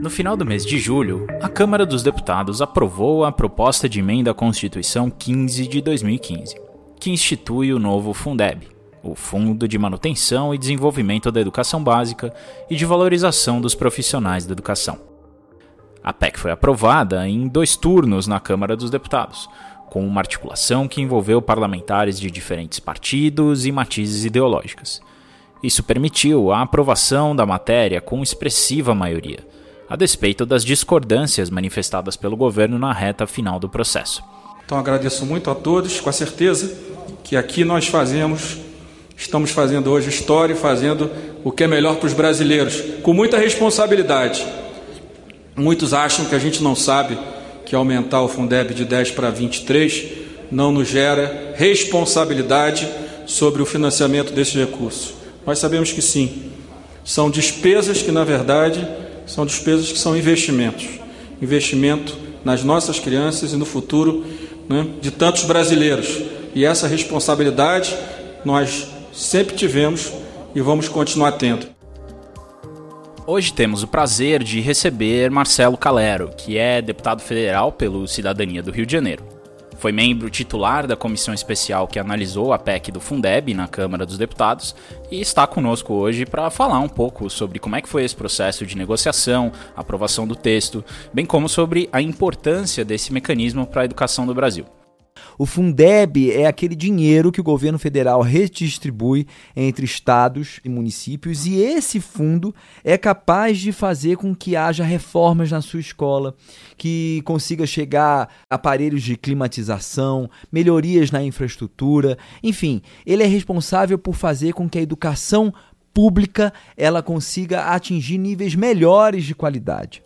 No final do mês de julho, a Câmara dos Deputados aprovou a proposta de emenda à Constituição 15 de 2015, que institui o novo Fundeb, o Fundo de Manutenção e Desenvolvimento da Educação Básica e de Valorização dos Profissionais da Educação. A PEC foi aprovada em dois turnos na Câmara dos Deputados, com uma articulação que envolveu parlamentares de diferentes partidos e matizes ideológicas. Isso permitiu a aprovação da matéria com expressiva maioria a despeito das discordâncias manifestadas pelo governo na reta final do processo. Então agradeço muito a todos, com a certeza que aqui nós fazemos, estamos fazendo hoje história e fazendo o que é melhor para os brasileiros, com muita responsabilidade. Muitos acham que a gente não sabe que aumentar o Fundeb de 10 para 23 não nos gera responsabilidade sobre o financiamento desses recursos. Nós sabemos que sim. São despesas que, na verdade, são despesas que são investimentos. Investimento nas nossas crianças e no futuro né, de tantos brasileiros. E essa responsabilidade nós sempre tivemos e vamos continuar tendo. Hoje temos o prazer de receber Marcelo Calero, que é deputado federal pelo Cidadania do Rio de Janeiro. Foi membro titular da comissão especial que analisou a PEC do Fundeb na Câmara dos Deputados e está conosco hoje para falar um pouco sobre como é que foi esse processo de negociação, aprovação do texto, bem como sobre a importância desse mecanismo para a educação do Brasil. O Fundeb é aquele dinheiro que o governo federal redistribui entre estados e municípios, e esse fundo é capaz de fazer com que haja reformas na sua escola, que consiga chegar aparelhos de climatização, melhorias na infraestrutura, enfim, ele é responsável por fazer com que a educação pública ela consiga atingir níveis melhores de qualidade.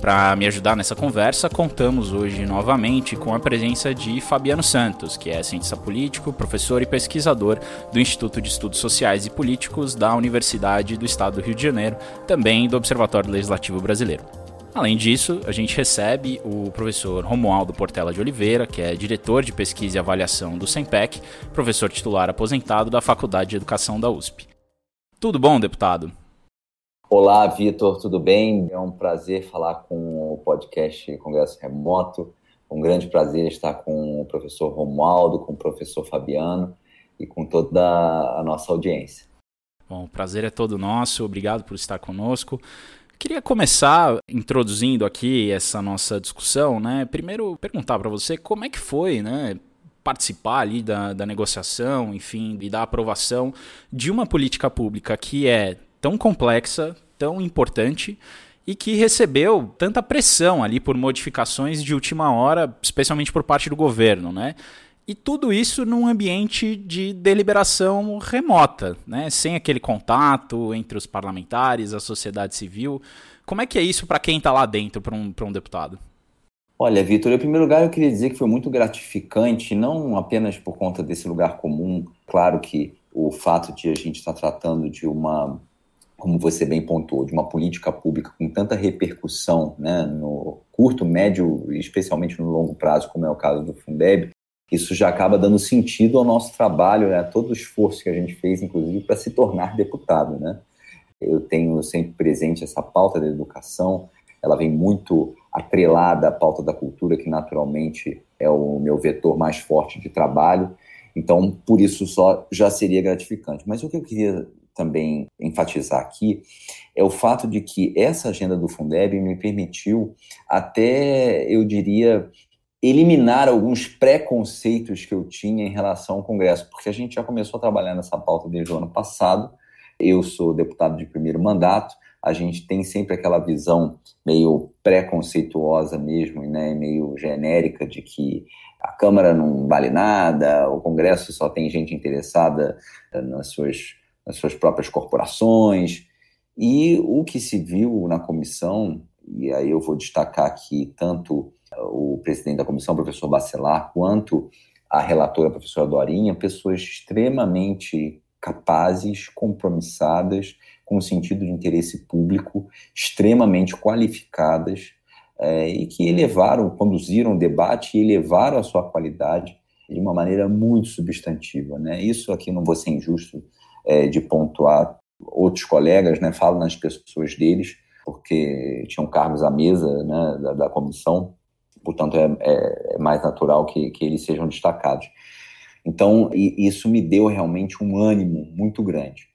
Para me ajudar nessa conversa, contamos hoje novamente com a presença de Fabiano Santos, que é cientista político, professor e pesquisador do Instituto de Estudos Sociais e Políticos da Universidade do Estado do Rio de Janeiro, também do Observatório Legislativo Brasileiro. Além disso, a gente recebe o professor Romualdo Portela de Oliveira, que é diretor de pesquisa e avaliação do SEMPEC, professor titular aposentado da Faculdade de Educação da USP. Tudo bom, deputado? Olá, Vitor, tudo bem? É um prazer falar com o podcast Congresso Remoto. Um grande prazer estar com o professor Romualdo, com o professor Fabiano e com toda a nossa audiência. Bom, o prazer é todo nosso. Obrigado por estar conosco. Queria começar introduzindo aqui essa nossa discussão, né? Primeiro perguntar para você como é que foi, né? participar ali da, da negociação, enfim, e da aprovação de uma política pública que é tão complexa, tão importante e que recebeu tanta pressão ali por modificações de última hora, especialmente por parte do governo, né? E tudo isso num ambiente de deliberação remota, né? sem aquele contato entre os parlamentares, a sociedade civil. Como é que é isso para quem está lá dentro, para um, um deputado? Olha, Vitor, em primeiro lugar eu queria dizer que foi muito gratificante, não apenas por conta desse lugar comum, claro que o fato de a gente estar tratando de uma como você bem pontuou, de uma política pública com tanta repercussão né, no curto, médio e especialmente no longo prazo, como é o caso do Fundeb, isso já acaba dando sentido ao nosso trabalho, né, a todo o esforço que a gente fez, inclusive, para se tornar deputado. Né? Eu tenho sempre presente essa pauta da educação, ela vem muito atrelada à pauta da cultura, que naturalmente é o meu vetor mais forte de trabalho. Então, por isso só já seria gratificante. Mas o que eu queria também enfatizar aqui é o fato de que essa agenda do Fundeb me permitiu até, eu diria, eliminar alguns preconceitos que eu tinha em relação ao Congresso, porque a gente já começou a trabalhar nessa pauta desde o ano passado. Eu sou deputado de primeiro mandato, a gente tem sempre aquela visão meio preconceituosa mesmo, né, meio genérica de que a Câmara não vale nada, o Congresso só tem gente interessada nas suas nas suas próprias corporações. E o que se viu na comissão, e aí eu vou destacar aqui tanto o presidente da comissão, o professor Bacelar, quanto a relatora, a professora Dorinha, pessoas extremamente capazes, compromissadas, com sentido de interesse público, extremamente qualificadas é, e que elevaram, conduziram o debate e elevaram a sua qualidade de uma maneira muito substantiva. Né? Isso aqui não vou ser injusto é, de pontuar outros colegas, né, falo nas pessoas deles, porque tinham cargos à mesa né, da, da comissão, portanto é, é, é mais natural que, que eles sejam destacados. Então, isso me deu realmente um ânimo muito grande.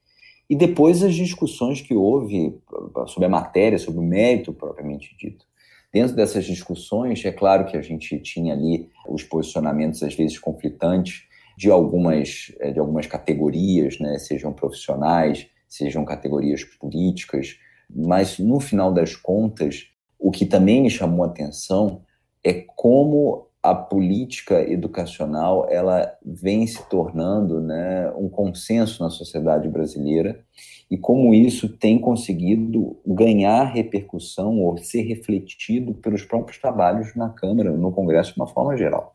E depois as discussões que houve sobre a matéria, sobre o mérito propriamente dito. Dentro dessas discussões, é claro que a gente tinha ali os posicionamentos, às vezes, conflitantes de algumas, eh, de algumas categorias, né, sejam profissionais, sejam categorias políticas, mas no final das contas, o que também me chamou a atenção é como a política educacional ela vem se tornando né, um consenso na sociedade brasileira e como isso tem conseguido ganhar repercussão ou ser refletido pelos próprios trabalhos na Câmara, no Congresso de uma forma geral.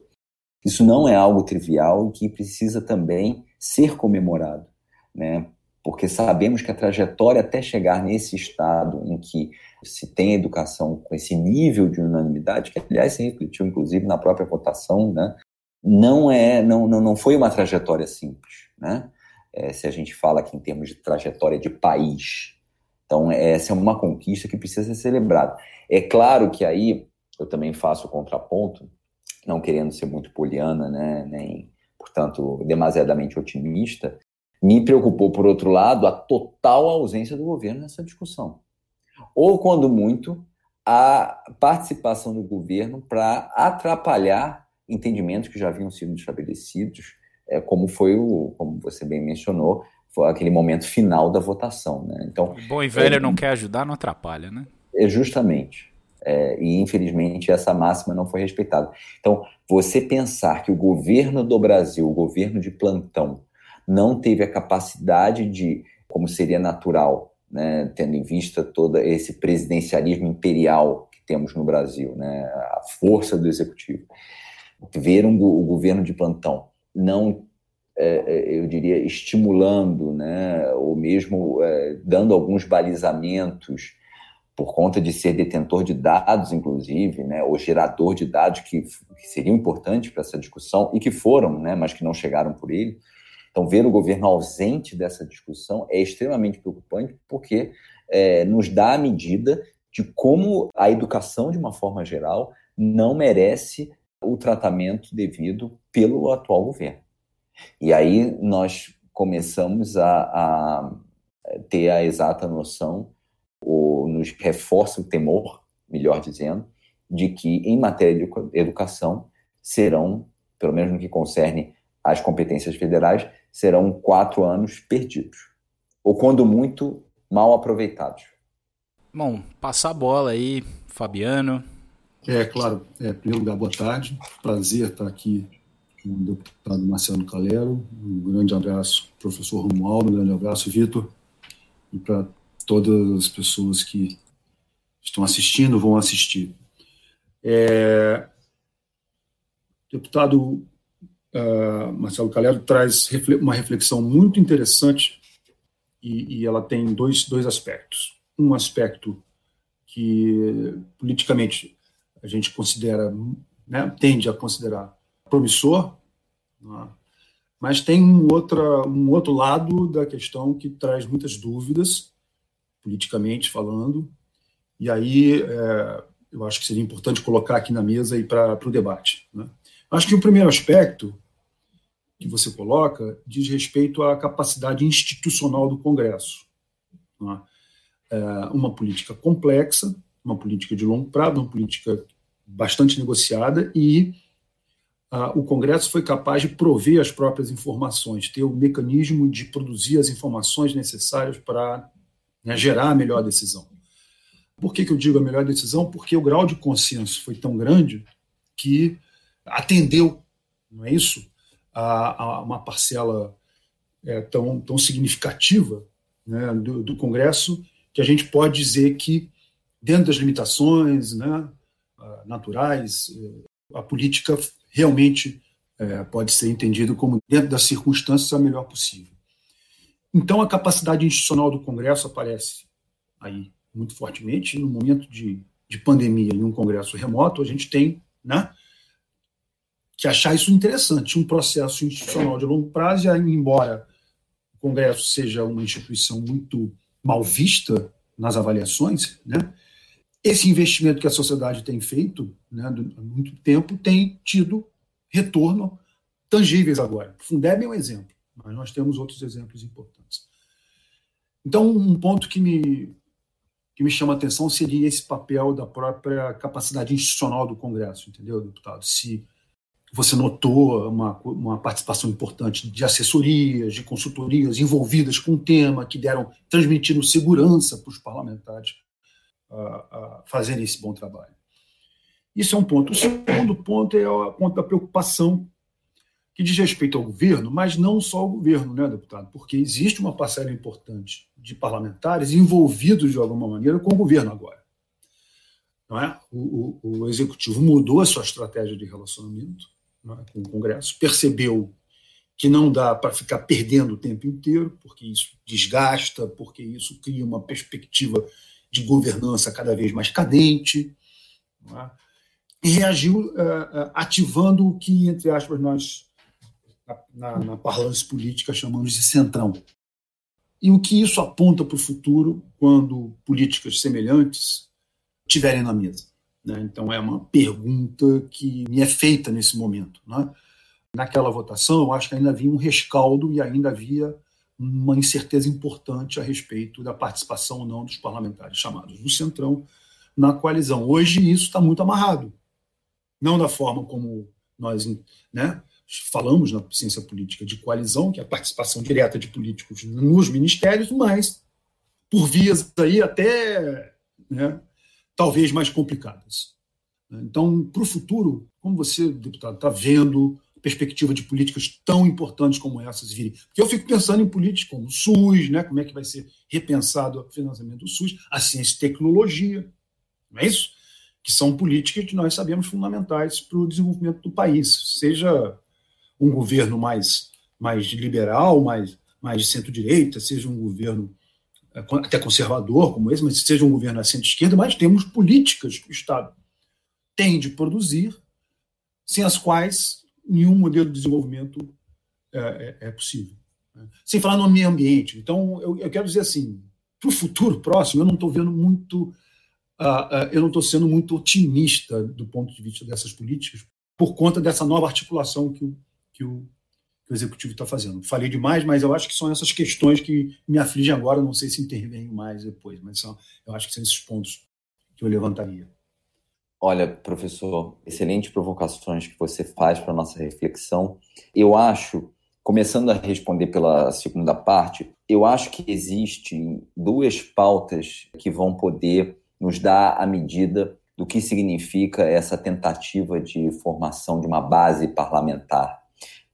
Isso não é algo trivial e que precisa também ser comemorado, né? porque sabemos que a trajetória até chegar nesse estado em que se tem educação com esse nível de unanimidade, que aliás se refletiu inclusive na própria votação, né, não é, não, não, não foi uma trajetória simples, né? É, se a gente fala aqui em termos de trajetória de país. Então, essa é uma conquista que precisa ser celebrada. É claro que aí eu também faço o contraponto, não querendo ser muito poliana, né, nem, portanto, demasiadamente otimista, me preocupou, por outro lado, a total ausência do governo nessa discussão. Ou, quando muito, a participação do governo para atrapalhar entendimentos que já haviam sido estabelecidos, é, como foi o, como você bem mencionou, foi aquele momento final da votação. Né? Então, o bom e velho é, não quer ajudar, não atrapalha, né? É justamente. É, e infelizmente essa máxima não foi respeitada. Então, você pensar que o governo do Brasil, o governo de plantão, não teve a capacidade de, como seria natural, né, tendo em vista todo esse presidencialismo imperial que temos no Brasil, né, a força do executivo, ver um, o governo de plantão não, é, é, eu diria, estimulando, né, ou mesmo é, dando alguns balizamentos por conta de ser detentor de dados, inclusive, né, ou gerador de dados que, que seriam importantes para essa discussão e que foram, né, mas que não chegaram por ele, então, ver o governo ausente dessa discussão é extremamente preocupante, porque é, nos dá a medida de como a educação, de uma forma geral, não merece o tratamento devido pelo atual governo. E aí nós começamos a, a ter a exata noção, ou nos reforça o temor, melhor dizendo, de que em matéria de educação serão, pelo menos no que concerne às competências federais, serão quatro anos perdidos. Ou, quando muito, mal aproveitados. Bom, passar a bola aí, Fabiano. É, claro. É, primeiro lugar, boa tarde. Prazer estar aqui com o deputado Marcelo Calero. Um grande abraço, professor Romualdo. Um grande abraço, Vitor. E para todas as pessoas que estão assistindo, vão assistir. É, deputado uh, Marcelo Calero traz uma reflexão muito interessante e, e, ela tem dois, dois aspectos. Um aspecto que politicamente a gente considera, né, tende a considerar promissor, né, mas tem um, outra, um outro lado da questão que traz muitas dúvidas, politicamente falando, e aí é, eu acho que seria importante colocar aqui na mesa e para o debate. Né? Acho que o primeiro aspecto que você coloca diz respeito à capacidade institucional do Congresso. Né? É uma política complexa, uma política de longo prazo, uma política bastante negociada e o Congresso foi capaz de prover as próprias informações, ter o mecanismo de produzir as informações necessárias para né, gerar a melhor decisão. Por que, que eu digo a melhor decisão? Porque o grau de consenso foi tão grande que atendeu, não é isso? a, a uma parcela é, tão, tão significativa né, do, do, Congresso que a gente pode dizer que, dentro das limitações né, naturais, a política realmente é, pode ser entendida como, dentro das circunstâncias, a melhor possível. Então, a capacidade institucional do Congresso aparece aí muito fortemente. No momento de, de pandemia, em um Congresso remoto, a gente tem né, que achar isso interessante, um processo institucional de longo prazo, e embora o Congresso seja uma instituição muito mal vista nas avaliações, né, esse investimento que a sociedade tem feito né, há muito tempo tem tido retorno tangíveis agora. O Fundeb é um exemplo, mas nós temos outros exemplos importantes. Então, um ponto que me, que me chama a atenção seria esse papel da própria capacidade institucional do Congresso, entendeu, deputado? Se você notou uma, uma participação importante de assessorias, de consultorias envolvidas com o tema, que deram, transmitindo segurança para os parlamentares uh, fazerem esse bom trabalho. Isso é um ponto. O segundo ponto é o ponto da preocupação que diz respeito ao governo, mas não só ao governo, né, deputado? Porque existe uma parcela importante de parlamentares envolvidos de alguma maneira com o governo agora. Não é? o, o, o executivo mudou a sua estratégia de relacionamento é? com o Congresso, percebeu que não dá para ficar perdendo o tempo inteiro, porque isso desgasta, porque isso cria uma perspectiva de governança cada vez mais cadente. É? E reagiu uh, ativando o que, entre aspas, nós na, na parlância política chamamos de centrão. E o que isso aponta para o futuro quando políticas semelhantes estiverem na mesa? Né? Então, é uma pergunta que me é feita nesse momento. Né? Naquela votação, eu acho que ainda havia um rescaldo e ainda havia uma incerteza importante a respeito da participação ou não dos parlamentares chamados do Centrão na coalizão. Hoje, isso está muito amarrado. Não da forma como nós né, falamos na ciência política de coalizão, que é a participação direta de políticos nos ministérios, mas por vias aí até né, talvez mais complicadas. Então, para o futuro, como você, deputado, está vendo perspectiva de políticas tão importantes como essas virem? Porque eu fico pensando em políticas como o SUS, né, como é que vai ser repensado o financiamento do SUS, a ciência e tecnologia, não é isso? Que são políticas que nós sabemos fundamentais para o desenvolvimento do país, seja um governo mais, mais liberal, mais, mais de centro-direita, seja um governo é, até conservador como esse, mas seja um governo à centro-esquerda, mas temos políticas que o Estado tem de produzir, sem as quais nenhum modelo de desenvolvimento é, é, é possível. Né? Sem falar no meio ambiente. Então, eu, eu quero dizer assim, para o futuro próximo, eu não estou vendo muito, uh, uh, eu não estou sendo muito otimista do ponto de vista dessas políticas, por conta dessa nova articulação que o, que o, que o executivo está fazendo. Falei demais, mas eu acho que são essas questões que me afligem agora. Não sei se intervenho mais depois, mas são, eu acho que são esses pontos que eu levantaria. Olha, professor, excelentes provocações que você faz para nossa reflexão. Eu acho, começando a responder pela segunda parte, eu acho que existem duas pautas que vão poder nos dar a medida do que significa essa tentativa de formação de uma base parlamentar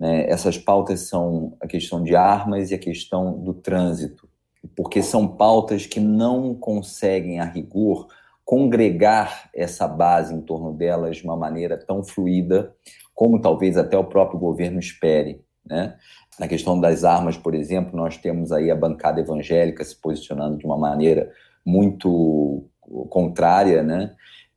né? Essas pautas são a questão de armas e a questão do trânsito, porque são pautas que não conseguem, a rigor, congregar essa base em torno delas de uma maneira tão fluida como talvez até o próprio governo espere. Né? Na questão das armas, por exemplo, nós temos aí a bancada evangélica se posicionando de uma maneira muito contrária, né?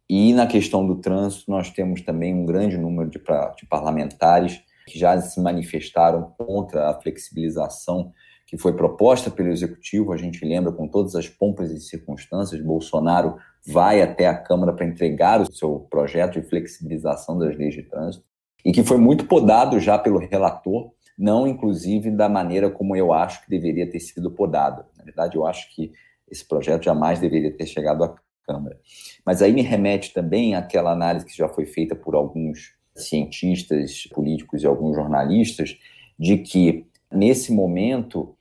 E na questão do trânsito, nós temos também um grande número de, de parlamentares que já se manifestaram contra a flexibilização que foi proposta pelo executivo. A gente lembra com todas as pompas e circunstâncias, Bolsonaro vai até a Câmara para entregar o seu projeto de flexibilização das leis de trânsito e que foi muito podado já pelo relator, não inclusive da maneira como eu acho que deveria ter sido podado. Na verdade, eu acho que esse projeto jamais deveria ter chegado à Câmara. Mas aí me remete também àquela análise que já foi feita por alguns cientistas políticos e alguns jornalistas de que, nesse momento,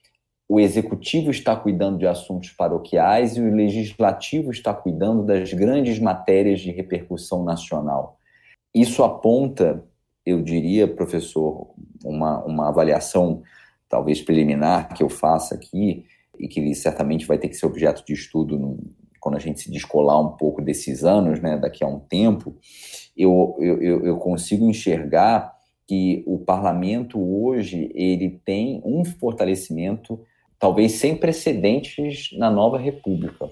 o executivo está cuidando de assuntos paroquiais e o legislativo está cuidando das grandes matérias de repercussão nacional. Isso aponta, eu diria, professor, uma, uma avaliação talvez preliminar que eu faça aqui, e que certamente vai ter que ser objeto de estudo no, quando a gente se descolar um pouco desses anos, né, daqui a um tempo, eu, eu, eu consigo enxergar que o parlamento hoje ele tem um fortalecimento talvez sem precedentes na nova república.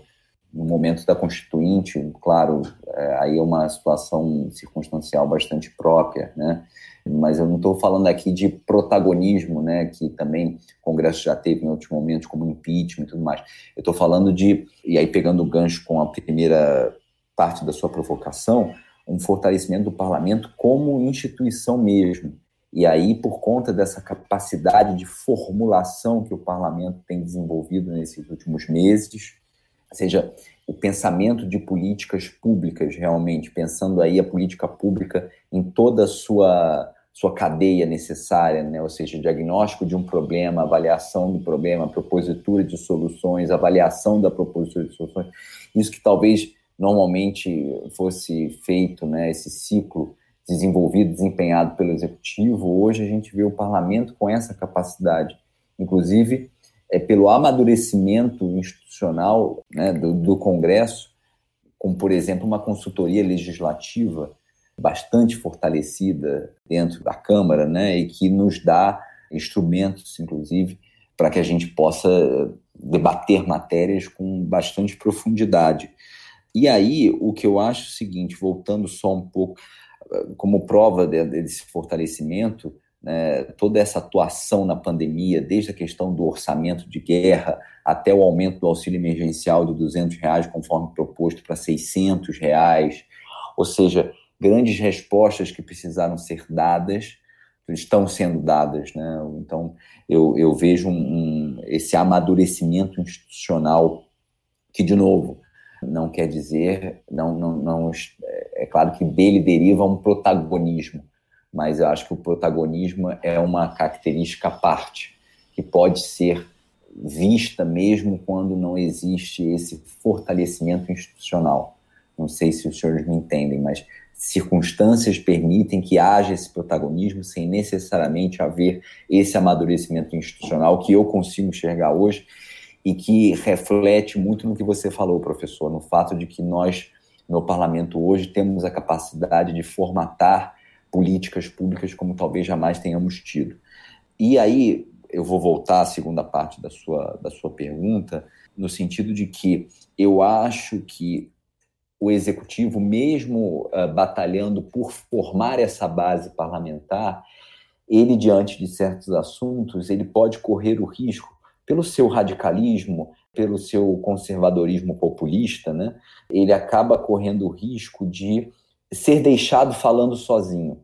No momento da constituinte claro é, aí é uma situação circunstancial bastante própria né? Mas eu não estou falando aqui de protagonismo né? Que também o Congresso já teve em outros momentos como impeachment e tudo mais. Eu estou falando de e aí pegando o gancho com a primeira parte da sua provocação, um fortalecimento do parlamento como instituição mesmo. E aí, por conta dessa capacidade de formulação que o parlamento tem desenvolvido nesses últimos meses, ou seja, o pensamento de políticas públicas, realmente, pensando aí a política pública em toda a sua, sua cadeia necessária, né? ou seja, diagnóstico de um problema, avaliação do problema, propositura de soluções, avaliação da propositura de soluções, isso que talvez normalmente fosse feito, né, esse ciclo desenvolvido, desempenhado pelo executivo, hoje a gente vê o parlamento com essa capacidade, inclusive é pelo amadurecimento institucional né, do, do Congresso, como por exemplo uma consultoria legislativa bastante fortalecida dentro da Câmara, né, e que nos dá instrumentos, inclusive, para que a gente possa debater matérias com bastante profundidade. E aí, o que eu acho é o seguinte, voltando só um pouco, como prova desse fortalecimento, né, toda essa atuação na pandemia, desde a questão do orçamento de guerra até o aumento do auxílio emergencial de 200 reais, conforme proposto, para 600 reais, ou seja, grandes respostas que precisaram ser dadas, estão sendo dadas. Né? Então, eu, eu vejo um, um, esse amadurecimento institucional que, de novo, não quer dizer, não, não, não, é claro que dele deriva um protagonismo, mas eu acho que o protagonismo é uma característica à parte, que pode ser vista mesmo quando não existe esse fortalecimento institucional. Não sei se os senhores me entendem, mas circunstâncias permitem que haja esse protagonismo sem necessariamente haver esse amadurecimento institucional que eu consigo enxergar hoje e que reflete muito no que você falou, professor, no fato de que nós, no parlamento hoje, temos a capacidade de formatar políticas públicas como talvez jamais tenhamos tido. E aí, eu vou voltar à segunda parte da sua, da sua pergunta, no sentido de que eu acho que o executivo, mesmo uh, batalhando por formar essa base parlamentar, ele, diante de certos assuntos, ele pode correr o risco pelo seu radicalismo, pelo seu conservadorismo populista, né, ele acaba correndo o risco de ser deixado falando sozinho.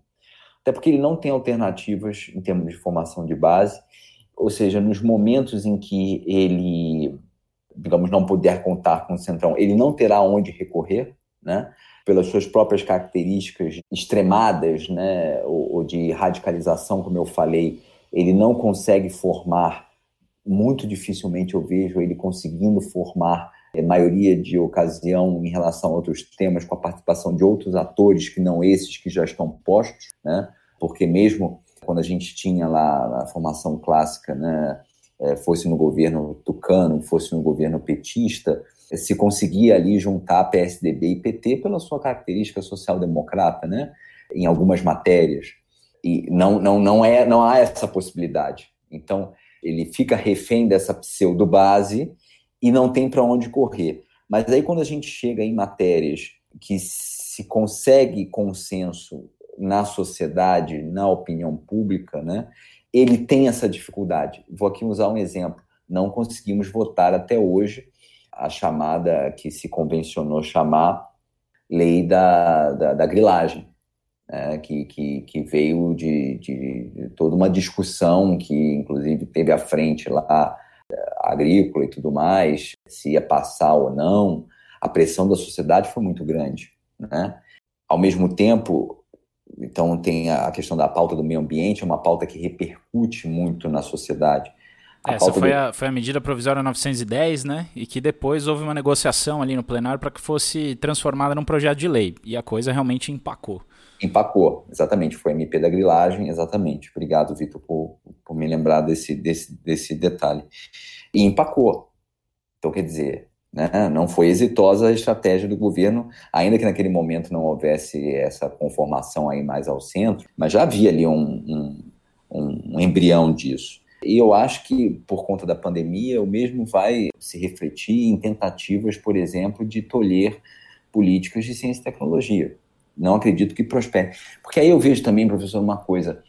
Até porque ele não tem alternativas em termos de formação de base, ou seja, nos momentos em que ele, digamos, não puder contar com o Centrão, ele não terá onde recorrer, né? pelas suas próprias características extremadas, né, ou, ou de radicalização, como eu falei, ele não consegue formar muito dificilmente eu vejo ele conseguindo formar é, maioria de ocasião em relação a outros temas, com a participação de outros atores que não esses que já estão postos, né? porque mesmo quando a gente tinha lá a formação clássica, né, é, fosse no governo tucano, fosse no governo petista, se conseguia ali juntar PSDB e PT pela sua característica social-democrata, né, em algumas matérias. E não, não, não, é, não há essa possibilidade. Então, ele fica refém dessa pseudo-base e não tem para onde correr. Mas aí, quando a gente chega em matérias que se consegue consenso na sociedade, na opinião pública, né, ele tem essa dificuldade. Vou aqui usar um exemplo. Não conseguimos votar até hoje a chamada que se convencionou chamar lei da, da, da grilagem né, que, que, que, veio de, de, toda uma discussão que, inclusive, teve à frente lá, eh, agrícola e tudo mais, se ia passar ou não. A pressão da sociedade foi muito grande. Né? Ao mesmo tempo, então, tem a questão da pauta do meio ambiente, é uma pauta que repercute muito na sociedade. A Essa foi, do... a, foi a medida provisória 910, né? E que depois houve uma negociação ali no plenário para que fosse transformada num projeto de lei. E a coisa realmente empacou. Empacou, exatamente. Foi MP da grilagem, exatamente. Obrigado, Vitor, por, por me lembrar desse, desse, desse detalhe. E empacou. Então, quer dizer, né, não foi exitosa a estratégia do governo, ainda que naquele momento não houvesse essa conformação aí mais ao centro, mas já havia ali um, um, um, embrião disso. E eu acho que, por conta da pandemia, o mesmo vai se refletir em tentativas, por exemplo, de tolher políticas de ciência e tecnologia não acredito que prospere. Porque aí eu vejo também, professor, uma coisa.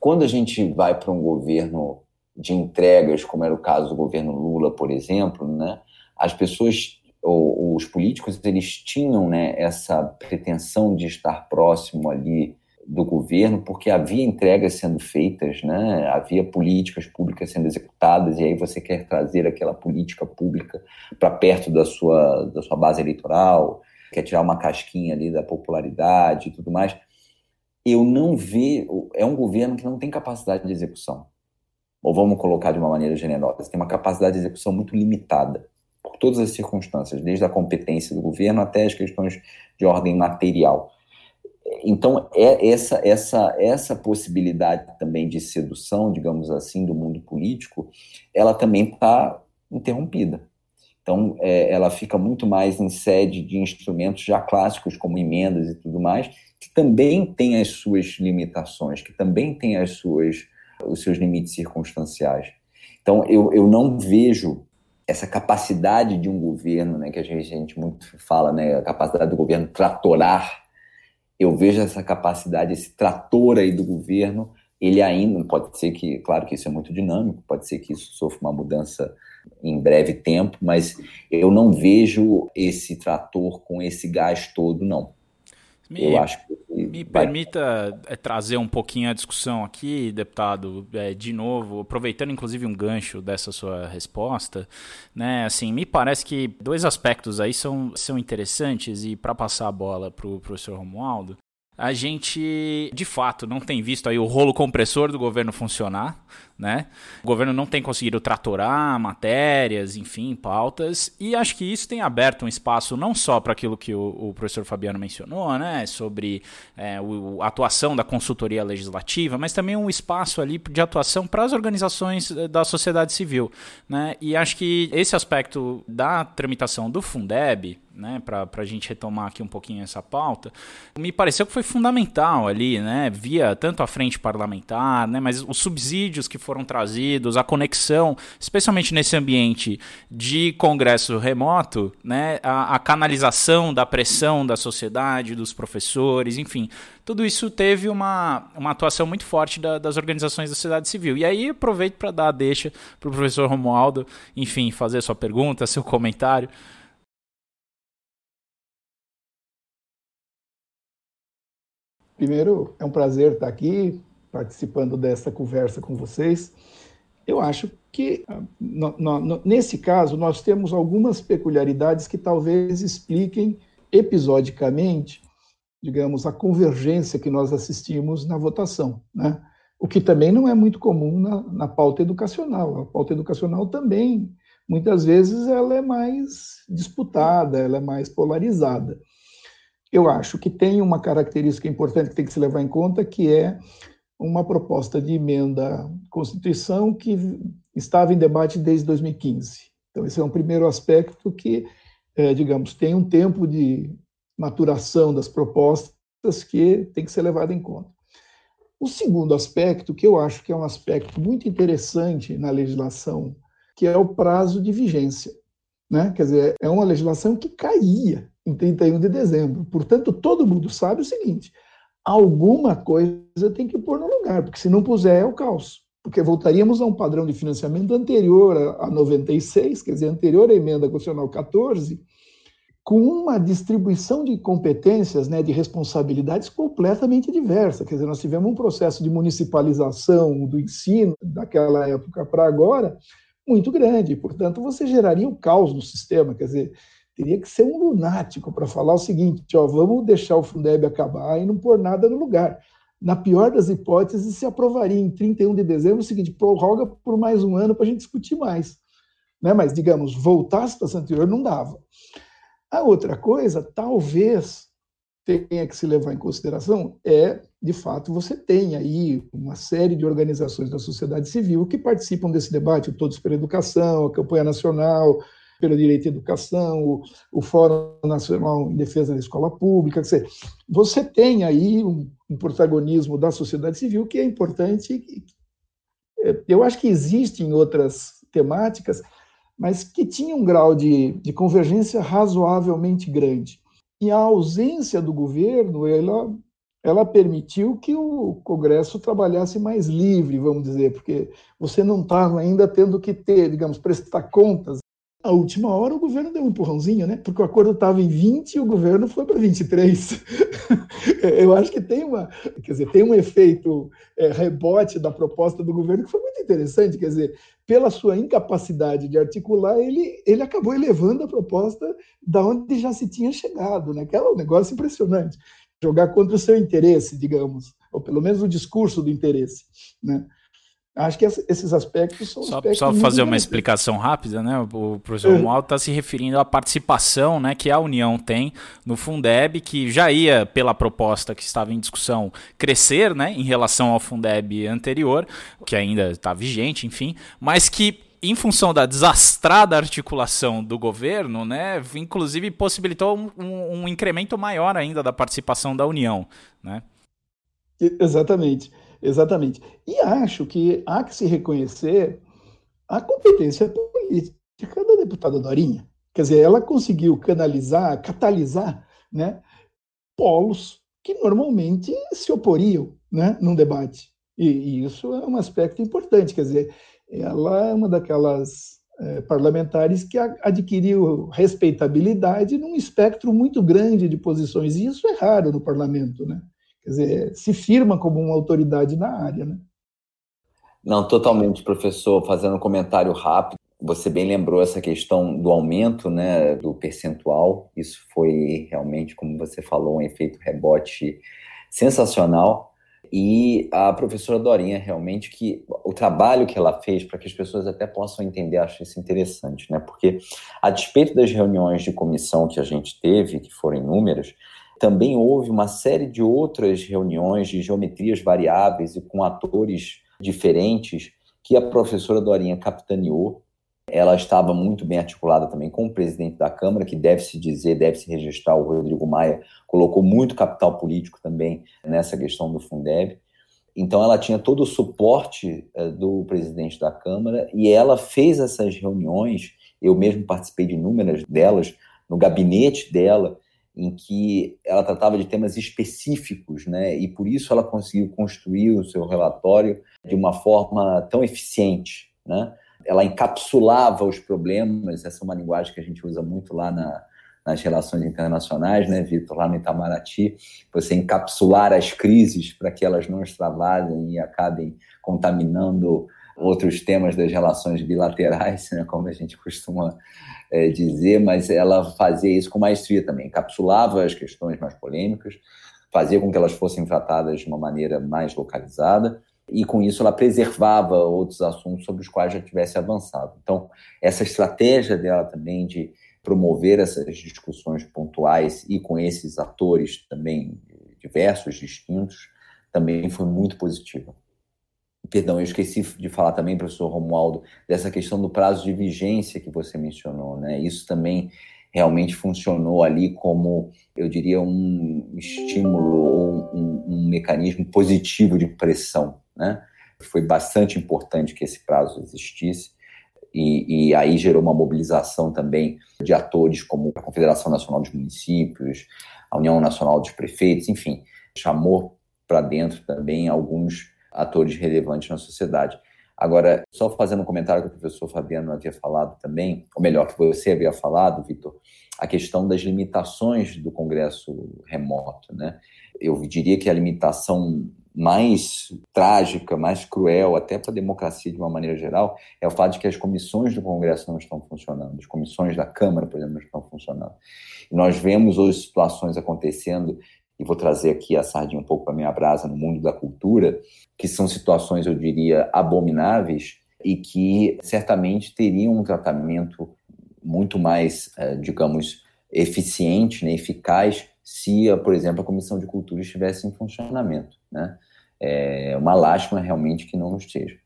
Quando a gente vai para um governo de entregas, como era o caso do governo Lula, por exemplo, né, as pessoas, o, o os políticos eles tinham né, essa pretensão de estar próximo ali do governo, porque havia entregas sendo feitas, né? havia políticas públicas sendo executadas, e aí você quer trazer aquela política pública para perto da sua, da sua base eleitoral, quer tirar uma casquinha ali da popularidade e tudo mais. Eu não vejo. É um governo que não tem capacidade de execução. Ou vamos colocar de uma maneira generosa, tem uma capacidade de execução muito limitada, por todas as circunstâncias, desde a competência do governo até as questões de ordem material. Então, é essa, essa, essa possibilidade também de sedução, digamos assim, do mundo político, ela também está interrompida. Então, é, ela fica muito mais em sede de instrumentos já clássicos, como emendas e tudo mais, que também têm as suas limitações, que também têm as suas, os seus limites circunstanciais. Então, eu, eu não vejo essa capacidade de um governo, né, que a gente, a gente muito fala, né, a capacidade do governo tratorar eu vejo essa capacidade, esse trator aí do governo, ele ainda, pode ser que, claro que isso é muito dinâmico, pode ser que isso sofra uma mudança em breve tempo, mas eu não vejo esse trator com esse gás todo, não. Me, eu acho que me vai... permita é, trazer um pouquinho a discussão aqui, deputado, é, de novo, aproveitando inclusive um gancho dessa sua resposta, né? Assim, me parece que dois aspectos aí são, são interessantes e para passar a bola para o professor Romualdo, a gente de fato não tem visto aí o rolo compressor do governo funcionar, né? O governo não tem conseguido tratorar matérias, enfim, pautas, e acho que isso tem aberto um espaço não só para aquilo que o, o, professor Fabiano mencionou, né, sobre é, o, a atuação da consultoria legislativa, mas também um espaço ali de atuação para as organizações eh, da sociedade civil, né? E acho que esse aspecto da tramitação do Fundeb, né, para a gente retomar aqui um pouquinho essa pauta, me pareceu que foi fundamental ali, né, via tanto a frente parlamentar, né, mas os subsídios que foram trazidos, a conexão, especialmente nesse ambiente de congresso remoto, né, a, a canalização da pressão da sociedade, dos professores, enfim, tudo isso teve uma, uma atuação muito forte da, das organizações da sociedade civil. E aí aproveito para dar a deixa para o professor Romualdo, enfim, fazer sua pergunta, seu comentário. Primeiro, é um prazer estar aqui participando dessa conversa com vocês. Eu acho que, ah, no, no, nesse caso, nós temos algumas peculiaridades que talvez expliquem episodicamente, digamos, a convergência que nós assistimos na votação, né? O que também não é muito comum na, na pauta educacional. A pauta educacional também, muitas vezes, ela é mais disputada, ela é mais polarizada. Eu acho que tem uma característica importante que tem que se levar em conta, que é uma proposta de emenda à Constituição que estava em debate desde 2015. Então, esse é um primeiro aspecto que, é, digamos, tem um tempo de maturação das propostas que tem que ser levado em conta. O segundo aspecto, que eu acho que é um aspecto muito interessante na legislação, que é o prazo de vigência. Né? Quer dizer, é uma legislação que caía em 31 de dezembro. Portanto, todo mundo sabe o seguinte: alguma coisa tem que pôr no lugar, porque se não puser é o caos. Porque voltaríamos a um padrão de financiamento anterior a 96, quer dizer, anterior à emenda constitucional 14, com uma distribuição de competências, né, de responsabilidades completamente diversa. Quer dizer, nós tivemos um processo de municipalização do ensino daquela época para agora muito grande. Portanto, você geraria um caos no sistema. Quer dizer, teria que ser um lunático para falar o seguinte: ó, vamos deixar o Fundeb acabar e não pôr nada no lugar. Na pior das hipóteses, se aprovaria em 31 de dezembro o seguinte: prorroga por mais um ano para a gente discutir mais. Né? Mas, digamos, voltar à situação anterior não dava. A outra coisa, talvez tenha que se levar em consideração é, de fato, você tem aí uma série de organizações da sociedade civil que participam desse debate, Todos pela Educação, a Campanha Nacional, pelo direito à educação, o, o Fórum Nacional em Defesa da Escola Pública. Dizer, você tem aí um, um protagonismo da sociedade civil que é importante. Eu acho que existem outras temáticas, mas que tinham um grau de, de convergência razoavelmente grande. E a ausência do governo, ela ela permitiu que o Congresso trabalhasse mais livre, vamos dizer, porque você não estava ainda tendo que ter, digamos, prestar contas A última hora o governo deu um empurrãozinho, né? Porque o acordo estava em 20 e o governo foi para 23. Eu acho que tem uma, quer dizer, tem um efeito é, rebote da proposta do governo que foi muito interessante, quer dizer, pela sua incapacidade de articular, ele, ele acabou elevando a proposta da onde já se tinha chegado, né? Que é um negócio impressionante. Jogar contra o seu interesse, digamos, ou pelo menos o discurso do interesse, né? Acho que esses aspectos são só, aspectos só fazer uma explicação rápida, né? O professor Romualdo está se referindo à participação, né, que a União tem no Fundeb, que já ia pela proposta que estava em discussão crescer, né, em relação ao Fundeb anterior, que ainda está vigente, enfim, mas que em função da desastrada articulação do governo, né, inclusive possibilitou um, um, um incremento maior ainda da participação da União, né? Exatamente. Exatamente. E acho que há que se reconhecer a competência política da deputada Dorinha. Quer dizer, ela conseguiu canalizar, catalisar né, polos que normalmente se oporiam né, num debate. E, e isso é um aspecto importante. Quer dizer, ela é uma daquelas é, parlamentares que adquiriu respeitabilidade num espectro muito grande de posições. E isso é raro no parlamento. Né? Dizer, se firma como uma autoridade na área, né? Não, totalmente, professor. Fazendo um comentário rápido, você bem lembrou essa questão do aumento né, do percentual. Isso foi realmente, como você falou, um efeito rebote sensacional. E a professora Dorinha, realmente, que o trabalho que ela fez, para que as pessoas até possam entender, acho isso interessante, né? Porque, a despeito das reuniões de comissão que a gente teve, que foram inúmeras, também houve uma série de outras reuniões de geometrias variáveis e com atores diferentes que a professora Dorinha capitaneou. Ela estava muito bem articulada também com o presidente da Câmara, que deve-se dizer, deve-se registrar, o Rodrigo Maia colocou muito capital político também nessa questão do Fundeb. Então, ela tinha todo o suporte eh, do presidente da Câmara e ela fez essas reuniões. Eu mesmo participei de inúmeras delas no gabinete dela em que ela tratava de temas específicos, né? E por isso ela conseguiu construir o seu relatório de uma forma tão eficiente, né? Ela encapsulava os problemas, essa é uma linguagem que a gente usa muito lá na, nas relações internacionais, né, Vitor, lá no Itamaraty, você encapsular as crises para que elas não extravasem e acabem contaminando outros temas das relações bilaterais, né, como a gente costuma é, dizer, mas ela fazia isso com maestria também, encapsulava as questões mais polêmicas, fazia com que elas fossem tratadas de uma maneira mais localizada, e com isso ela preservava outros assuntos sobre os quais já tivesse avançado. Então, essa estratégia dela também de promover essas discussões pontuais e com esses atores também diversos, distintos, também foi muito positiva. Perdão, eu esqueci de falar também, professor Romualdo, dessa questão do prazo de vigência que você mencionou, né? Isso também realmente funcionou ali como, eu diria, um estímulo ou um, um mecanismo positivo de pressão, né? Foi bastante importante que esse prazo existisse. E, e, aí gerou uma mobilização também de atores como a Confederação Nacional dos Municípios, a União Nacional dos Prefeitos, enfim, chamou para dentro também alguns atores relevantes na sociedade. Agora, só fazendo um comentário que o professor Fabiano havia falado também, ou melhor, que você havia falado, Vitor, a questão das limitações do Congresso remoto. Né? Eu diria que a limitação mais trágica, mais cruel, até para a democracia de uma maneira geral, é o fato de que as comissões do Congresso não estão funcionando, as comissões da Câmara, por exemplo, não estão funcionando. E nós vemos hoje situações acontecendo e vou trazer aqui a sardinha um pouco para minha brasa no mundo da cultura, que são situações, eu diria, abomináveis e que certamente teriam um tratamento muito mais, eh, digamos, eficiente, né, eficaz, se, por exemplo, a Comissão de Cultura estivesse em funcionamento. Né? É uma lástima realmente que não esteja.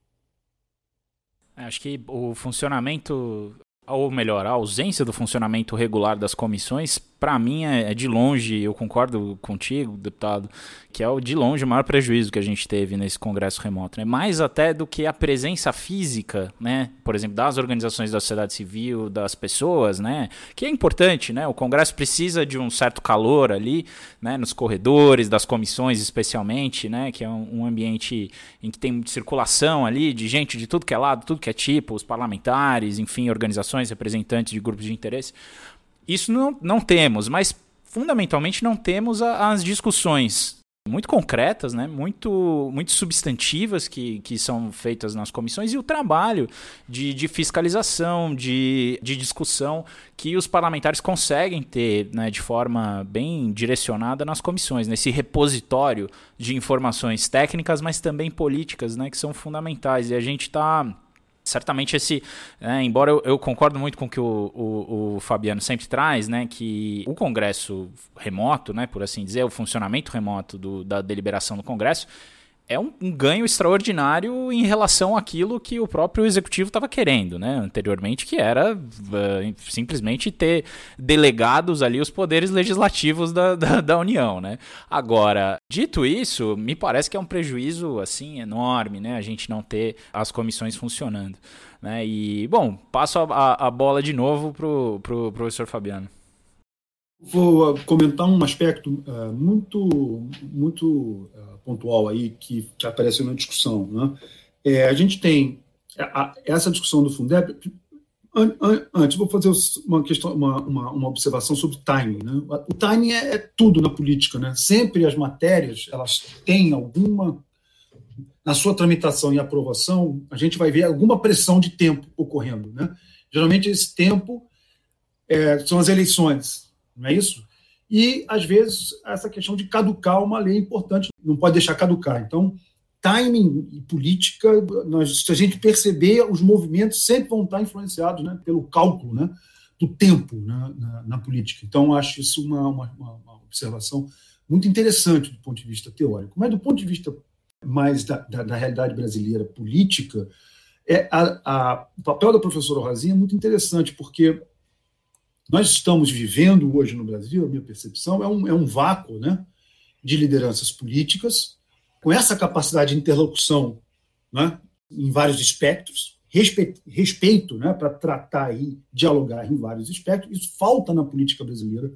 Acho que o funcionamento ou melhor, a ausência do funcionamento regular das comissões para mim é, é, de longe, eu concordo contigo, deputado, que é o de longe o maior prejuízo que a gente teve nesse congresso remoto, né? Mais até do que a presença física, né? Por exemplo, das organizações da sociedade civil, das pessoas, né? Que é importante, né? O congresso precisa de um certo calor ali, né? Nos corredores, das comissões especialmente, né? Que é um, um ambiente em que tem circulação ali de gente de tudo que é lado, tudo que é tipo, os parlamentares, enfim, organizações, representantes de grupos de interesse. Isso não, não temos, mas fundamentalmente não temos a, as discussões muito concretas, né? muito, muito substantivas que, que são feitas nas comissões e o trabalho de, de fiscalização, de, de discussão que os parlamentares conseguem ter né, de forma bem direcionada nas comissões, nesse repositório de informações técnicas, mas também políticas, né, que são fundamentais. E a gente está certamente esse, né, embora eu, eu, concordo muito com o que o, o, o, Fabiano sempre traz, né, que o Congresso remoto, né, por assim dizer, o funcionamento remoto do, da deliberação do Congresso é um, um, ganho extraordinário em relação àquilo que o próprio executivo estava querendo, né, anteriormente, que era uh, simplesmente ter delegados ali os poderes legislativos da, da, da, União, né. Agora, dito isso, me parece que é um prejuízo, assim, enorme, né, a gente não ter as comissões funcionando, né, e, bom, passo a, a bola de novo pro, pro professor Fabiano. Vou comentar um aspecto uh, muito, muito uh, pontual aí que, que apareceu na discussão. Né? É, a gente tem a, essa discussão do Fundeb. An, an, antes, vou fazer uma, questão, uma, uma, uma observação sobre timing. Né? O timing é, é, tudo na política. Né? Sempre as matérias elas têm alguma. Na sua tramitação e aprovação, a gente vai ver alguma pressão de tempo ocorrendo. Né? Geralmente, esse tempo é, são as eleições, não é isso? E, às vezes, essa questão de caducar uma lei importante, não pode deixar caducar. Então, timing e política, nós, se a gente perceber, os movimentos sempre vão estar influenciados né, pelo cálculo né, do tempo né, na, na, política. Então, acho isso uma, uma, uma, observação muito interessante do ponto de vista teórico. Mas, do ponto de vista mais da, da, da realidade brasileira política, é a, a, o papel da professora Rosinha é muito interessante, porque nós estamos vivendo hoje no Brasil, a minha percepção, é um, é um vácuo né, de lideranças políticas, com essa capacidade de interlocução né, em vários espectros, respeito, respeito né, para tratar e dialogar em vários espectros. Isso falta na política brasileira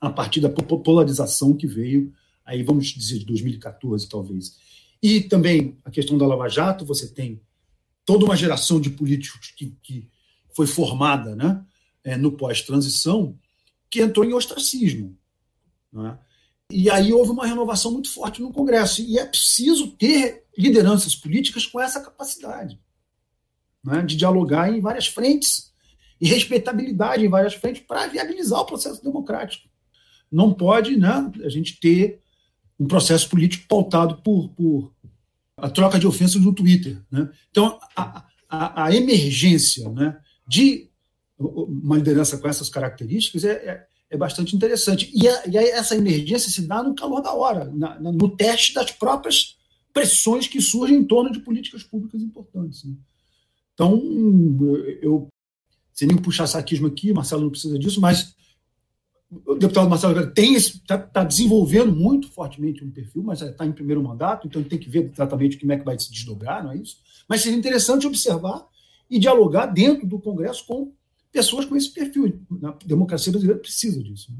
a partir da polarização que veio, aí vamos dizer, de 2014, talvez. E também a questão da Lava Jato, você tem toda uma geração de políticos que, que foi formada né, é, no pós-transição, que entrou em ostracismo. Né? E aí houve uma renovação muito forte no Congresso. E é preciso ter lideranças políticas com essa capacidade né? de dialogar em várias frentes e respeitabilidade em várias frentes para viabilizar o processo democrático. Não pode né, a gente ter um processo político pautado por, por a troca de ofensas no Twitter. Né? Então, a, a, a emergência né, de uma liderança com essas características é, é, é bastante interessante. E, a, e a, essa emergência se dá no calor da hora, na, na, no teste das próprias pressões que surgem em torno de políticas públicas importantes. Né? Então, eu, sem nem puxar saquismo aqui, Marcelo não precisa disso, mas o deputado Marcelo tem está tá desenvolvendo muito fortemente um perfil, mas está em primeiro mandato, então tem que ver exatamente como é que vai se desdobrar, não é isso? Mas seria interessante observar e dialogar dentro do Congresso com pessoas com esse perfil. A democracia brasileira precisa disso. Né?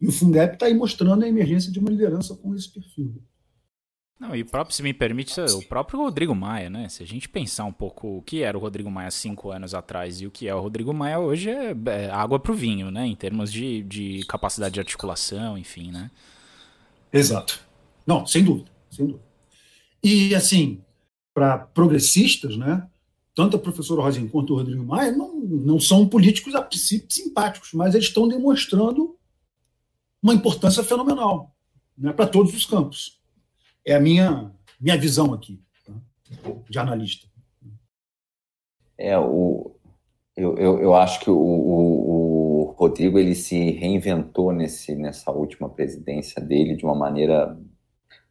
E o Fundeb está aí mostrando a emergência de uma liderança com esse perfil. Não, e o próprio, se me permite, o próprio Rodrigo Maia, né? Se a gente pensar um pouco o que era o Rodrigo Maia cinco anos atrás e o que é o Rodrigo Maia hoje é, é água para o vinho, né? Em termos de, de capacidade de articulação, enfim, né? Exato. Não, sem dúvida, sem dúvida. E, assim, para progressistas, né? tanto a professora Rosinha quanto o Rodrigo Maia não, não são políticos a princípio simpáticos, mas eles estão demonstrando uma importância fenomenal né, para todos os campos. É a minha, minha visão aqui, tá? de analista. É, o, eu, eu, eu acho que o, o, o, Rodrigo ele se reinventou nesse, nessa última presidência dele de uma maneira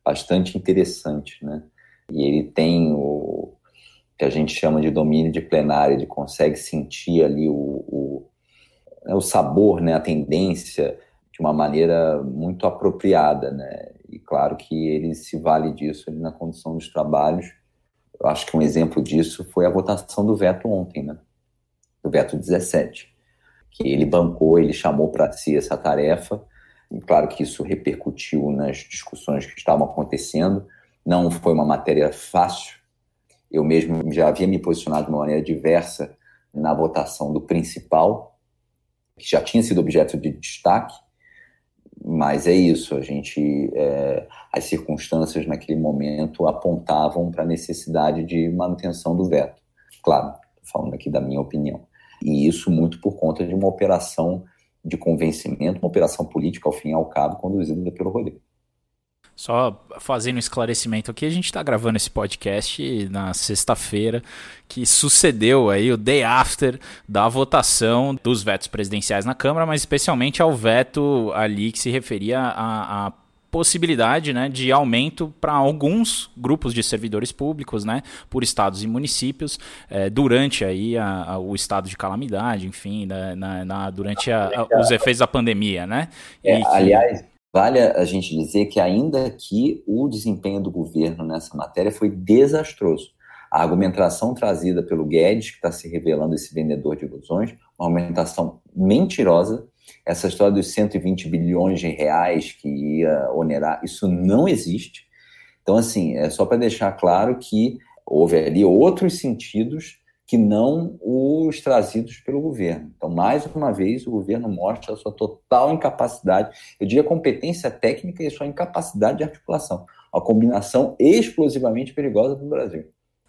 bastante interessante, né? E ele tem o, que a gente chama de domínio de plenário, ele consegue sentir ali o, o, né, o sabor, né, a tendência de uma maneira muito apropriada, né? E claro que ele se vale disso na condução dos trabalhos. Eu acho que um exemplo disso foi a votação do veto ontem, né? Do veto 17, que ele bancou, ele chamou para si essa tarefa. E claro que isso repercutiu nas discussões que estavam acontecendo. Não foi uma matéria fácil. Eu mesmo já havia me posicionado de uma maneira diversa na votação do principal, que já tinha sido objeto de destaque, mas é isso, a gente, é, as circunstâncias naquele momento apontavam para a necessidade de manutenção do veto. Claro, falando aqui da minha opinião. E isso muito por conta de uma operação de convencimento, uma operação política, ao fim e ao cabo, conduzida pelo Rodrigo. Só fazendo um esclarecimento aqui, a gente está gravando esse podcast na sexta-feira, que sucedeu aí o day after da votação dos vetos presidenciais na Câmara, mas especialmente ao veto ali que se referia à, à possibilidade né, de aumento para alguns grupos de servidores públicos, né, por estados e municípios, é, durante aí a, a, o estado de calamidade, enfim, na, na, na durante a, os efeitos da pandemia, né? É, que... Aliás, Vale a gente dizer que, ainda que o desempenho do governo nessa matéria foi desastroso. A argumentação trazida pelo Guedes, que está se revelando esse vendedor de ilusões, uma argumentação mentirosa. Essa história dos 120 bilhões de reais que ia onerar, isso não existe. Então, assim, é só para deixar claro que houve ali outros sentidos que não os trazidos pelo governo. Então, mais uma vez, o governo mostra a sua total incapacidade, eu diria competência técnica e sua incapacidade de articulação. A combinação explosivamente perigosa do Brasil.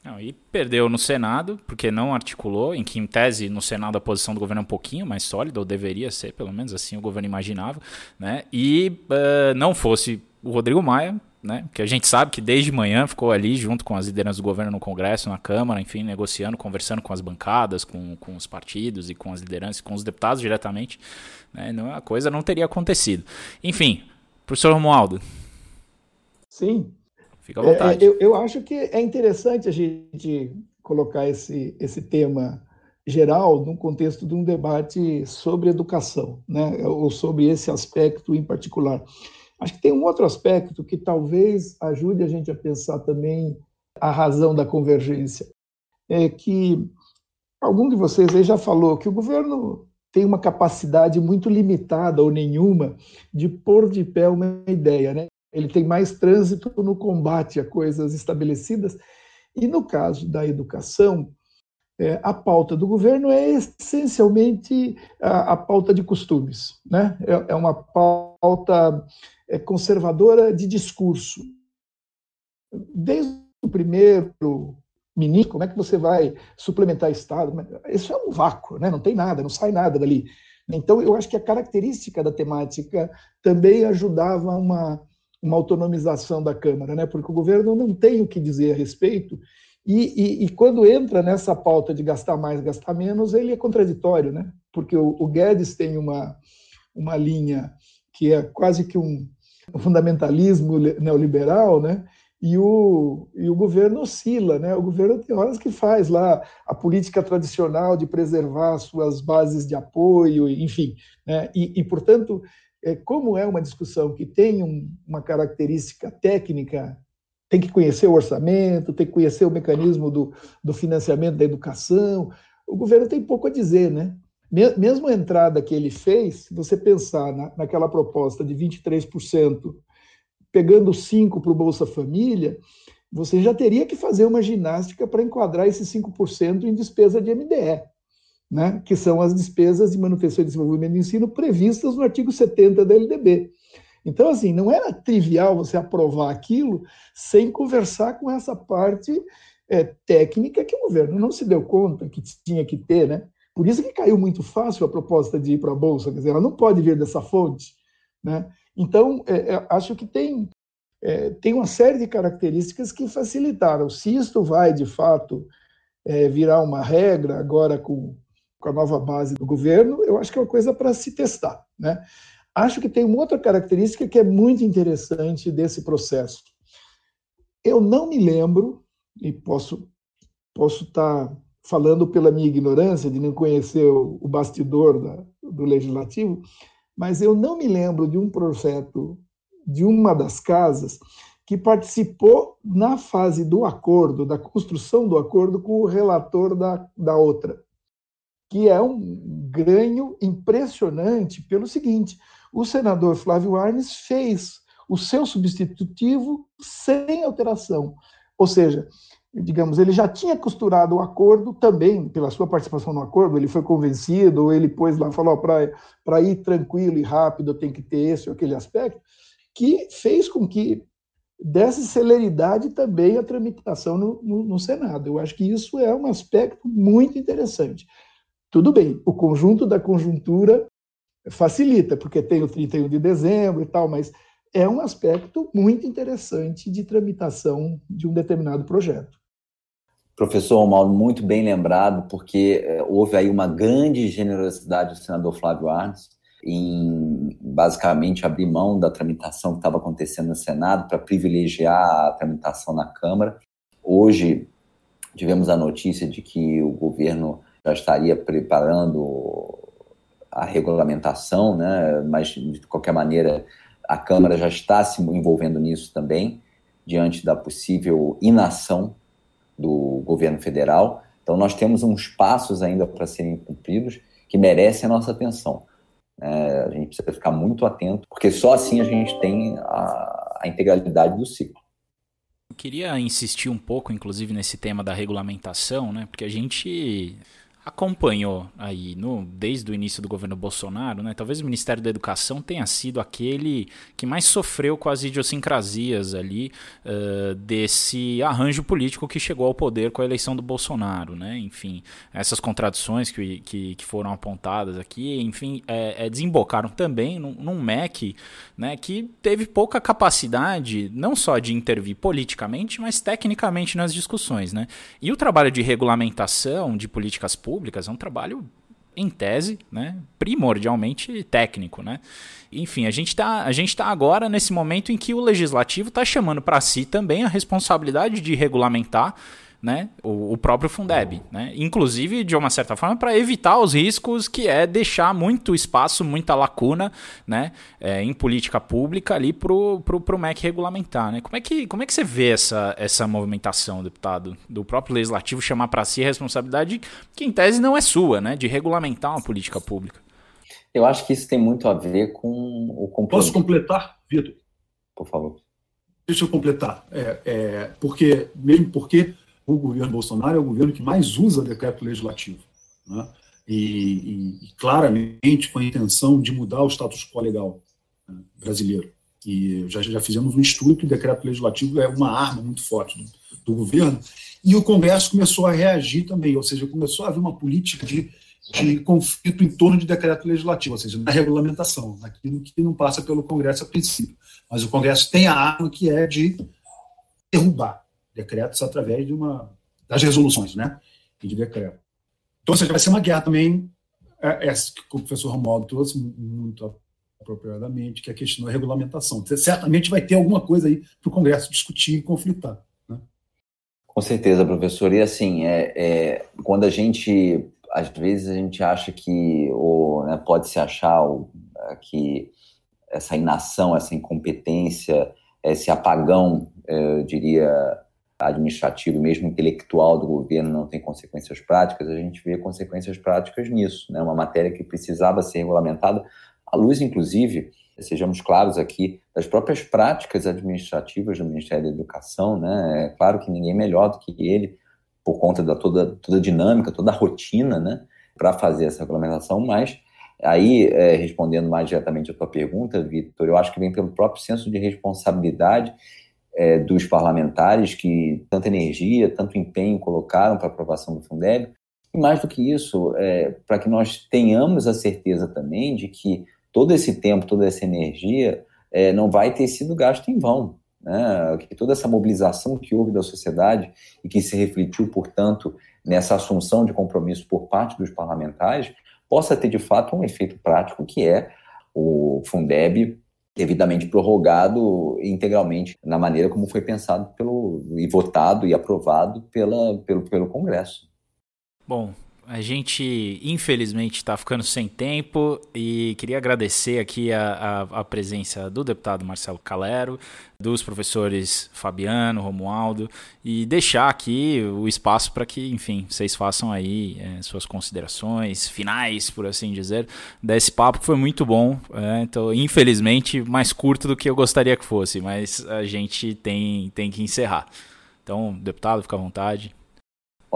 Não, e perdeu no Senado, porque não articulou, em que, em tese, no Senado a posição do governo é um pouquinho mais sólida, ou deveria ser, pelo menos assim o governo imaginava, né? e uh, não fosse o Rodrigo Maia, né? Que a gente sabe que desde manhã ficou ali junto com as lideranças do governo no Congresso, na Câmara, enfim, negociando, conversando com as bancadas, com, com os partidos e com as lideranças, com os deputados diretamente. Né? Não, a coisa não teria acontecido. Enfim, professor Romualdo. Sim. Fica à vontade. É, eu, eu acho que é interessante a gente colocar esse, esse tema geral num contexto de um debate sobre educação, né? ou sobre esse aspecto em particular. Acho que tem um outro aspecto que talvez ajude a gente a pensar também a razão da convergência. É que algum de vocês aí já falou que o governo tem uma capacidade muito limitada ou nenhuma de pôr de pé uma ideia, né? Ele tem mais trânsito no combate a coisas estabelecidas. E no caso da educação, é, a pauta do governo é essencialmente a, a pauta de costumes, né? É, é uma pauta conservadora de discurso. Desde o primeiro ministro, como é que você vai suplementar Estado? Isso é um vácuo, né? não tem nada, não sai nada dali. Então, eu acho que a característica da temática também ajudava uma, uma autonomização da Câmara, né? porque o governo não tem o que dizer a respeito, e, e, e, quando entra nessa pauta de gastar mais, gastar menos, ele é contraditório, né? porque o, o Guedes tem uma, uma linha que é quase que um, o fundamentalismo neoliberal, né? E o, e o governo oscila, né? O governo tem horas que faz lá a política tradicional de preservar suas bases de apoio, enfim, né? E, e portanto, é, como é uma discussão que tem um, uma característica técnica, tem que conhecer o orçamento, tem que conhecer o mecanismo do, do financiamento da educação, o governo tem pouco a dizer, né? Mesmo a entrada que ele fez, se você pensar na, naquela proposta de 23%, pegando 5% para o Bolsa Família, você já teria que fazer uma ginástica para enquadrar esses 5% em despesa de MDE, né? que são as despesas de manutenção e desenvolvimento do ensino previstas no artigo 70 da LDB. Então, assim, não era trivial você aprovar aquilo sem conversar com essa parte é, técnica que o governo não se deu conta que tinha que ter, né? Por isso que caiu muito fácil a proposta de ir para a Bolsa, quer dizer, ela não pode vir dessa fonte. Né? Então, é, é, acho que tem, é, tem uma série de características que facilitaram. Se isto vai, de fato, é, virar uma regra agora com, com a nova base do governo, eu acho que é uma coisa para se testar. Né? Acho que tem uma outra característica que é muito interessante desse processo. Eu não me lembro, e posso posso estar tá falando pela minha ignorância de não conhecer o, bastidor da, do legislativo, mas eu não me lembro de um projeto de uma das casas que participou na fase do acordo, da construção do acordo com o relator da, da outra, que é um ganho impressionante pelo seguinte: o senador Flávio Arnes fez o seu substitutivo sem alteração, ou seja, digamos, ele já tinha costurado o acordo também, pela sua participação no acordo, ele foi convencido, ele pôs lá, falou, para ir tranquilo e rápido tem que ter esse ou aquele aspecto, que fez com que desse celeridade também a tramitação no, no, no Senado. Eu acho que isso é um aspecto muito interessante. Tudo bem, o conjunto da conjuntura facilita, porque tem o 31 de dezembro e tal, mas é um aspecto muito interessante de tramitação de um determinado projeto. Professor Romualdo, muito bem lembrado, porque é, houve aí uma grande generosidade do senador Flávio Arnes em basicamente abrir mão da tramitação que estava acontecendo no Senado para privilegiar a tramitação na Câmara. Hoje tivemos a notícia de que o governo já estaria preparando a regulamentação, né? mas de qualquer maneira a Câmara já está se envolvendo nisso também, diante da possível inação do governo federal. Então, nós temos uns passos ainda para serem cumpridos que merecem a nossa atenção. É, a gente precisa ficar muito atento, porque só assim a gente tem a, a integralidade do ciclo. Eu queria insistir um pouco, inclusive, nesse tema da regulamentação, né? Porque a gente acompanhou aí no, desde o início do governo Bolsonaro, né? Talvez o Ministério da Educação tenha sido aquele que mais sofreu com as idiosincrasias ali uh, desse arranjo político que chegou ao poder com a eleição do Bolsonaro, né? Enfim, essas contradições que, que, que foram apontadas aqui, enfim, é, é, desembocaram também num, num MEC, né? Que teve pouca capacidade, não só de intervir politicamente, mas tecnicamente nas discussões, né? E o trabalho de regulamentação de políticas públicas públicas é um trabalho em tese, né, primordialmente técnico, né? Enfim, a gente está a gente tá agora nesse momento em que o legislativo está chamando para si também a responsabilidade de regulamentar né, o, o, próprio Fundeb, né? Inclusive de uma certa forma para evitar os riscos que é deixar muito espaço, muita lacuna, né, é, em política pública ali pro, pro, pro MEC regulamentar, né? Como é que como é que você vê essa essa movimentação, deputado, do próprio legislativo chamar para si a responsabilidade que em tese não é sua, né, de regulamentar uma política pública? Eu acho que isso tem muito a ver com o compromisso. Posso completar, Vitor? Por favor. Deixa eu completar, é, é, porque mesmo porque o governo Bolsonaro é o governo que mais usa decreto legislativo. Né? E, e, claramente com a intenção de mudar o status quo legal né, brasileiro. E já, já fizemos um estudo que o decreto legislativo é uma arma muito forte do, do governo. E o Congresso começou a reagir também, ou seja, começou a haver uma política de, de conflito em torno de decreto legislativo, ou seja, na regulamentação, naquilo que não passa pelo Congresso a princípio. Mas o Congresso tem a arma que é de derrubar decretos através de uma das resoluções, né, e de decreto. Então, ou seja, vai ser uma guerra também, é, essa que o professor Romualdo trouxe muito apropriadamente, que é a questão da regulamentação. Certamente vai ter alguma coisa aí para o Congresso discutir e conflitar. Né? Com certeza, professor. E assim, é, é, quando a gente, às vezes a gente acha que, ou né, pode se achar ou, é, que essa inação, essa incompetência, esse apagão, eu diria, administrativo, mesmo intelectual do governo não tem consequências práticas, a gente vê consequências práticas nisso, né? Uma matéria que precisava ser regulamentada, à luz, inclusive, sejamos claros aqui, das próprias práticas administrativas do Ministério da Educação, né? É claro que ninguém melhor do que ele, por conta da toda, toda a dinâmica, toda a rotina, né? Para fazer essa regulamentação, mas aí, é, respondendo mais diretamente a tua pergunta, Vitor, eu acho que vem pelo próprio senso de responsabilidade é, dos parlamentares que tanta energia, tanto empenho colocaram para a aprovação do Fundeb. E mais do que isso, é, para que nós tenhamos a certeza também de que todo esse tempo, toda essa energia é, não vai ter sido gasto em vão. Né? Que toda essa mobilização que houve da sociedade e que se refletiu, portanto, nessa assunção de compromisso por parte dos parlamentares, possa ter de fato um efeito prático que é o Fundeb devidamente prorrogado integralmente na maneira como foi pensado pelo e votado e aprovado pela, pelo, pelo Congresso. Bom, a gente infelizmente está ficando sem tempo e queria agradecer aqui a, a, a, presença do deputado Marcelo Calero, dos professores Fabiano, Romualdo e deixar aqui o espaço para que, enfim, vocês façam aí é, suas considerações finais, por assim dizer, desse papo que foi muito bom. É, então, infelizmente, mais curto do que eu gostaria que fosse, mas a gente tem, tem que encerrar. Então, deputado, fica à vontade.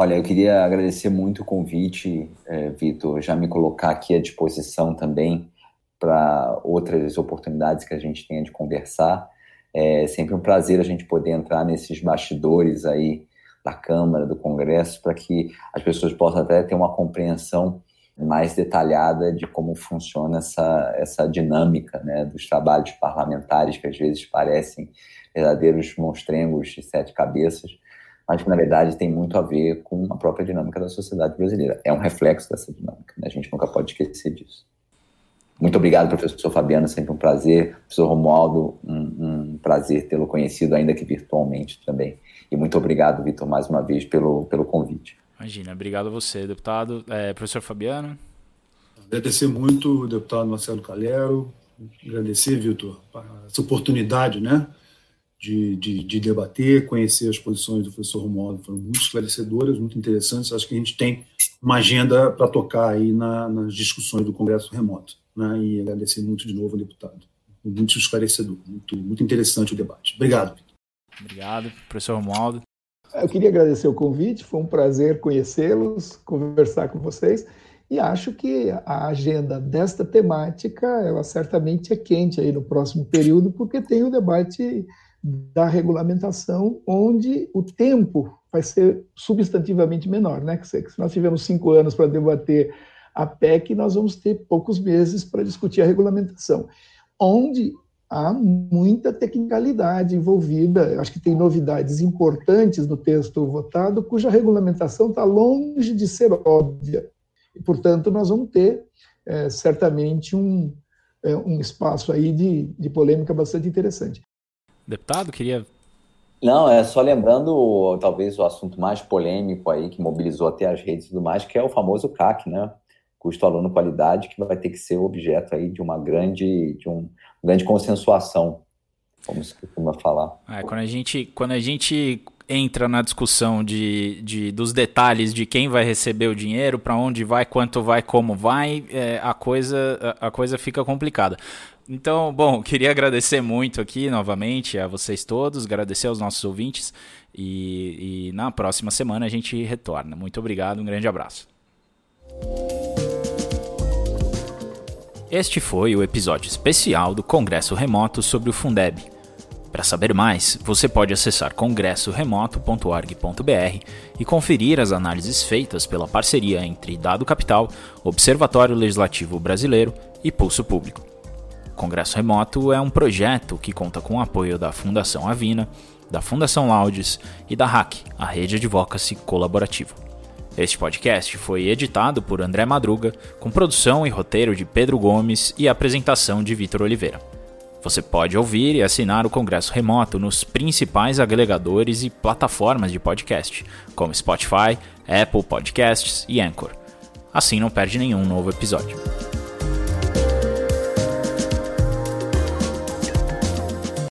Olha, eu queria agradecer muito o convite, é, Vitor, já me colocar aqui à disposição também para outras oportunidades que a gente tenha de conversar. É sempre um prazer a gente poder entrar nesses bastidores aí da Câmara, do Congresso, para que as pessoas possam até ter uma compreensão mais detalhada de como funciona essa, essa dinâmica né, dos trabalhos parlamentares, que às vezes parecem verdadeiros monstrengos de sete cabeças, mas que na verdade tem muito a ver com a própria dinâmica da sociedade brasileira. É um reflexo dessa dinâmica, né? a gente nunca pode esquecer disso. Muito obrigado, professor Fabiano, sempre um prazer. Professor Romualdo, um, um prazer tê-lo conhecido, ainda que virtualmente também. E muito obrigado, Vitor, mais uma vez pelo, pelo convite. Imagina, obrigado a você, deputado. É, professor Fabiano? Agradecer muito, deputado Marcelo Calero, agradecer, Vitor, essa oportunidade, né? De, de, de, debater, conhecer as posições do professor Romualdo, foram muito esclarecedoras, muito interessantes. Acho que a gente tem uma agenda para tocar aí na, nas discussões do Congresso Remoto. Né? E agradecer muito de novo ao deputado. Muito esclarecedor, muito, muito interessante o debate. Obrigado. Obrigado, professor Romualdo. Eu queria agradecer o convite, foi um prazer conhecê-los, conversar com vocês. E acho que a agenda desta temática, ela certamente é quente aí no próximo período, porque tem o debate da regulamentação, onde o tempo vai ser substantivamente menor. Né? Se nós tivemos cinco anos para debater a PEC, nós vamos ter poucos meses para discutir a regulamentação, onde há muita tecnicalidade envolvida. Acho que tem novidades importantes no texto votado, cuja regulamentação está longe de ser óbvia. E, portanto, nós vamos ter é, certamente um, é, um espaço aí de, de polêmica bastante interessante. Deputado, queria. Não, é só lembrando talvez o assunto mais polêmico aí, que mobilizou até as redes e tudo mais, que é o famoso CAC, né? Custo aluno qualidade, que vai ter que ser objeto aí de uma grande, de um, grande consensuação, como se costuma falar. É, quando a gente, quando a gente entra na discussão de, de, dos detalhes de quem vai receber o dinheiro, para onde vai, quanto vai, como vai, é, a, coisa, a, a coisa fica complicada. Então, bom, queria agradecer muito aqui novamente a vocês todos, agradecer aos nossos ouvintes e, e na próxima semana a gente retorna. Muito obrigado, um grande abraço. Este foi o episódio especial do Congresso Remoto sobre o Fundeb. Para saber mais, você pode acessar congressoremoto.org.br e conferir as análises feitas pela parceria entre Dado Capital, Observatório Legislativo Brasileiro e Pulso Público. Congresso Remoto é um projeto que conta com o apoio da Fundação Avina, da Fundação Laudes e da RAC, a Rede Advocacy Colaborativa. Este podcast foi editado por André Madruga, com produção e roteiro de Pedro Gomes e apresentação de Vitor Oliveira. Você pode ouvir e assinar o Congresso Remoto nos principais agregadores e plataformas de podcast, como Spotify, Apple Podcasts e Anchor. Assim não perde nenhum novo episódio.